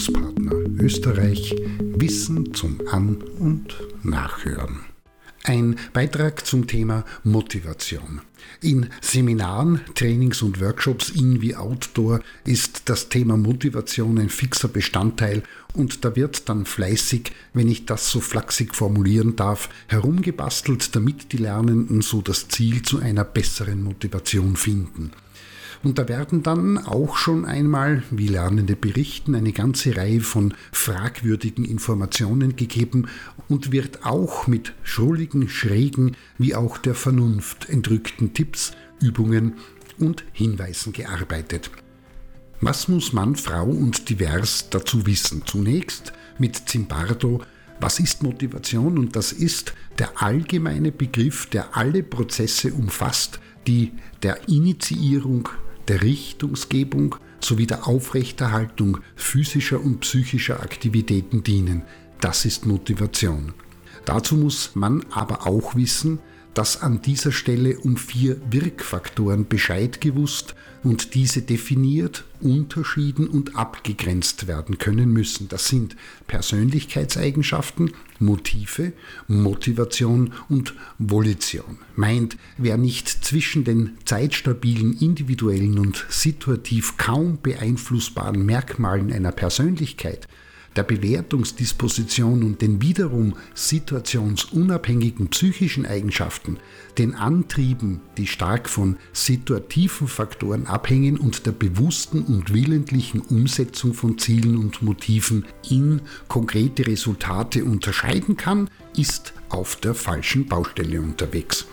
Bildungspartner Österreich Wissen zum An- und Nachhören. Ein Beitrag zum Thema Motivation. In Seminaren, Trainings und Workshops in wie outdoor ist das Thema Motivation ein fixer Bestandteil und da wird dann fleißig, wenn ich das so flachsig formulieren darf, herumgebastelt, damit die Lernenden so das Ziel zu einer besseren Motivation finden. Und da werden dann auch schon einmal, wie Lernende berichten, eine ganze Reihe von fragwürdigen Informationen gegeben und wird auch mit schrulligen, schrägen wie auch der Vernunft entrückten Tipps, Übungen und Hinweisen gearbeitet. Was muss Mann, Frau und divers dazu wissen? Zunächst mit Zimbardo was ist Motivation? Und das ist der allgemeine Begriff, der alle Prozesse umfasst, die der Initiierung der Richtungsgebung sowie der Aufrechterhaltung physischer und psychischer Aktivitäten dienen. Das ist Motivation. Dazu muss man aber auch wissen, dass an dieser Stelle um vier Wirkfaktoren Bescheid gewusst und diese definiert, unterschieden und abgegrenzt werden können müssen. Das sind Persönlichkeitseigenschaften, Motive, Motivation und Volition. Meint, wer nicht zwischen den zeitstabilen, individuellen und situativ kaum beeinflussbaren Merkmalen einer Persönlichkeit der Bewertungsdisposition und den wiederum situationsunabhängigen psychischen Eigenschaften, den Antrieben, die stark von situativen Faktoren abhängen und der bewussten und willentlichen Umsetzung von Zielen und Motiven in konkrete Resultate unterscheiden kann, ist auf der falschen Baustelle unterwegs.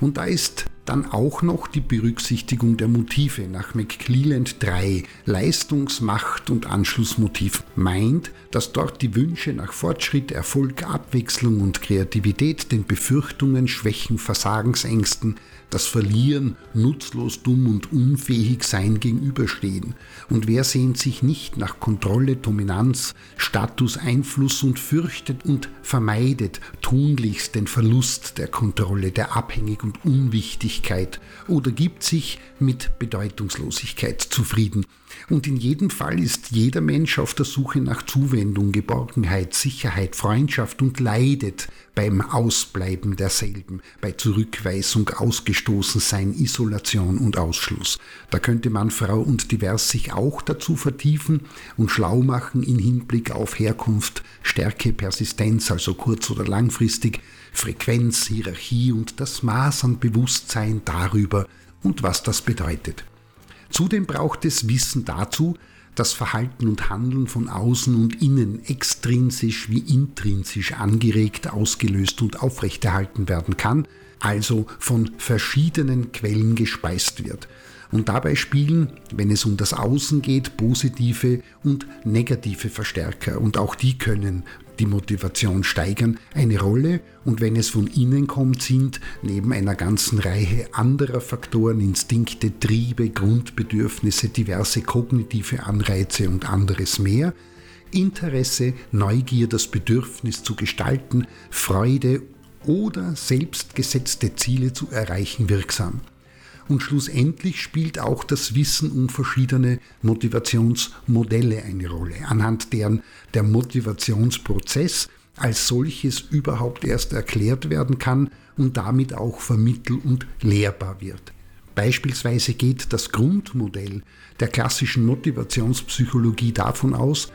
Und da ist dann auch noch die Berücksichtigung der Motive nach McClelland 3, Leistungs-, Macht- und Anschlussmotiv, meint, dass dort die Wünsche nach Fortschritt, Erfolg, Abwechslung und Kreativität den Befürchtungen, Schwächen, Versagensängsten, das Verlieren, nutzlos, dumm und unfähig sein gegenüberstehen. Und wer sehnt sich nicht nach Kontrolle, Dominanz, Status, Einfluss und fürchtet und vermeidet tunlichst den Verlust der Kontrolle, der Abhängig und Unwichtigkeit oder gibt sich mit Bedeutungslosigkeit zufrieden. Und in jedem Fall ist jeder Mensch auf der Suche nach Zuwendung, Geborgenheit, Sicherheit, Freundschaft und leidet beim Ausbleiben derselben, bei Zurückweisung, Ausgestoßensein, Isolation und Ausschluss. Da könnte man Frau und Divers sich auch dazu vertiefen und schlau machen in Hinblick auf Herkunft, Stärke, Persistenz, also kurz- oder langfristig, Frequenz, Hierarchie und das Maß an Bewusstsein darüber und was das bedeutet. Zudem braucht es Wissen dazu, dass Verhalten und Handeln von außen und innen extrinsisch wie intrinsisch angeregt, ausgelöst und aufrechterhalten werden kann, also von verschiedenen Quellen gespeist wird. Und dabei spielen, wenn es um das Außen geht, positive und negative Verstärker. Und auch die können die Motivation steigern, eine Rolle. Und wenn es von innen kommt, sind neben einer ganzen Reihe anderer Faktoren, Instinkte, Triebe, Grundbedürfnisse, diverse kognitive Anreize und anderes mehr, Interesse, Neugier, das Bedürfnis zu gestalten, Freude oder selbstgesetzte Ziele zu erreichen wirksam. Und schlussendlich spielt auch das Wissen um verschiedene Motivationsmodelle eine Rolle, anhand deren der Motivationsprozess als solches überhaupt erst erklärt werden kann und damit auch vermittel- und lehrbar wird. Beispielsweise geht das Grundmodell der klassischen Motivationspsychologie davon aus,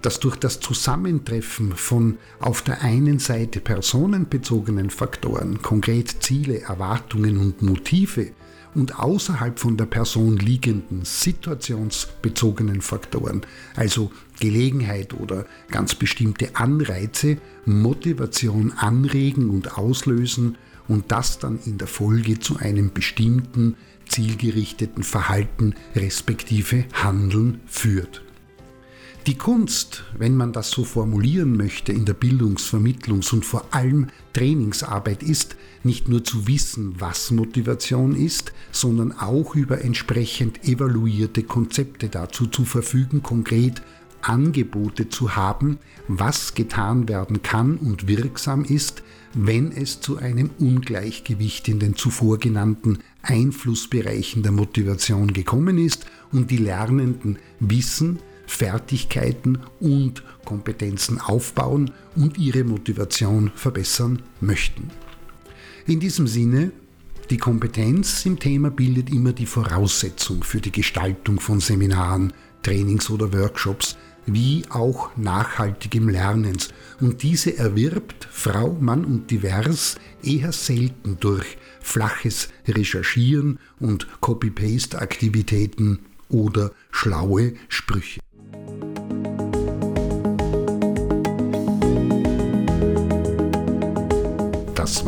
dass durch das Zusammentreffen von auf der einen Seite personenbezogenen Faktoren, konkret Ziele, Erwartungen und Motive, und außerhalb von der Person liegenden situationsbezogenen Faktoren, also Gelegenheit oder ganz bestimmte Anreize, Motivation anregen und auslösen und das dann in der Folge zu einem bestimmten zielgerichteten Verhalten respektive Handeln führt. Die Kunst, wenn man das so formulieren möchte, in der Bildungs-, Vermittlungs- und vor allem Trainingsarbeit ist, nicht nur zu wissen, was Motivation ist, sondern auch über entsprechend evaluierte Konzepte dazu zu verfügen, konkret Angebote zu haben, was getan werden kann und wirksam ist, wenn es zu einem Ungleichgewicht in den zuvor genannten Einflussbereichen der Motivation gekommen ist und die Lernenden wissen, Fertigkeiten und Kompetenzen aufbauen und ihre Motivation verbessern möchten. In diesem Sinne, die Kompetenz im Thema bildet immer die Voraussetzung für die Gestaltung von Seminaren, Trainings oder Workshops, wie auch nachhaltigem Lernens. Und diese erwirbt Frau, Mann und Divers eher selten durch flaches Recherchieren und Copy-Paste-Aktivitäten oder schlaue Sprüche.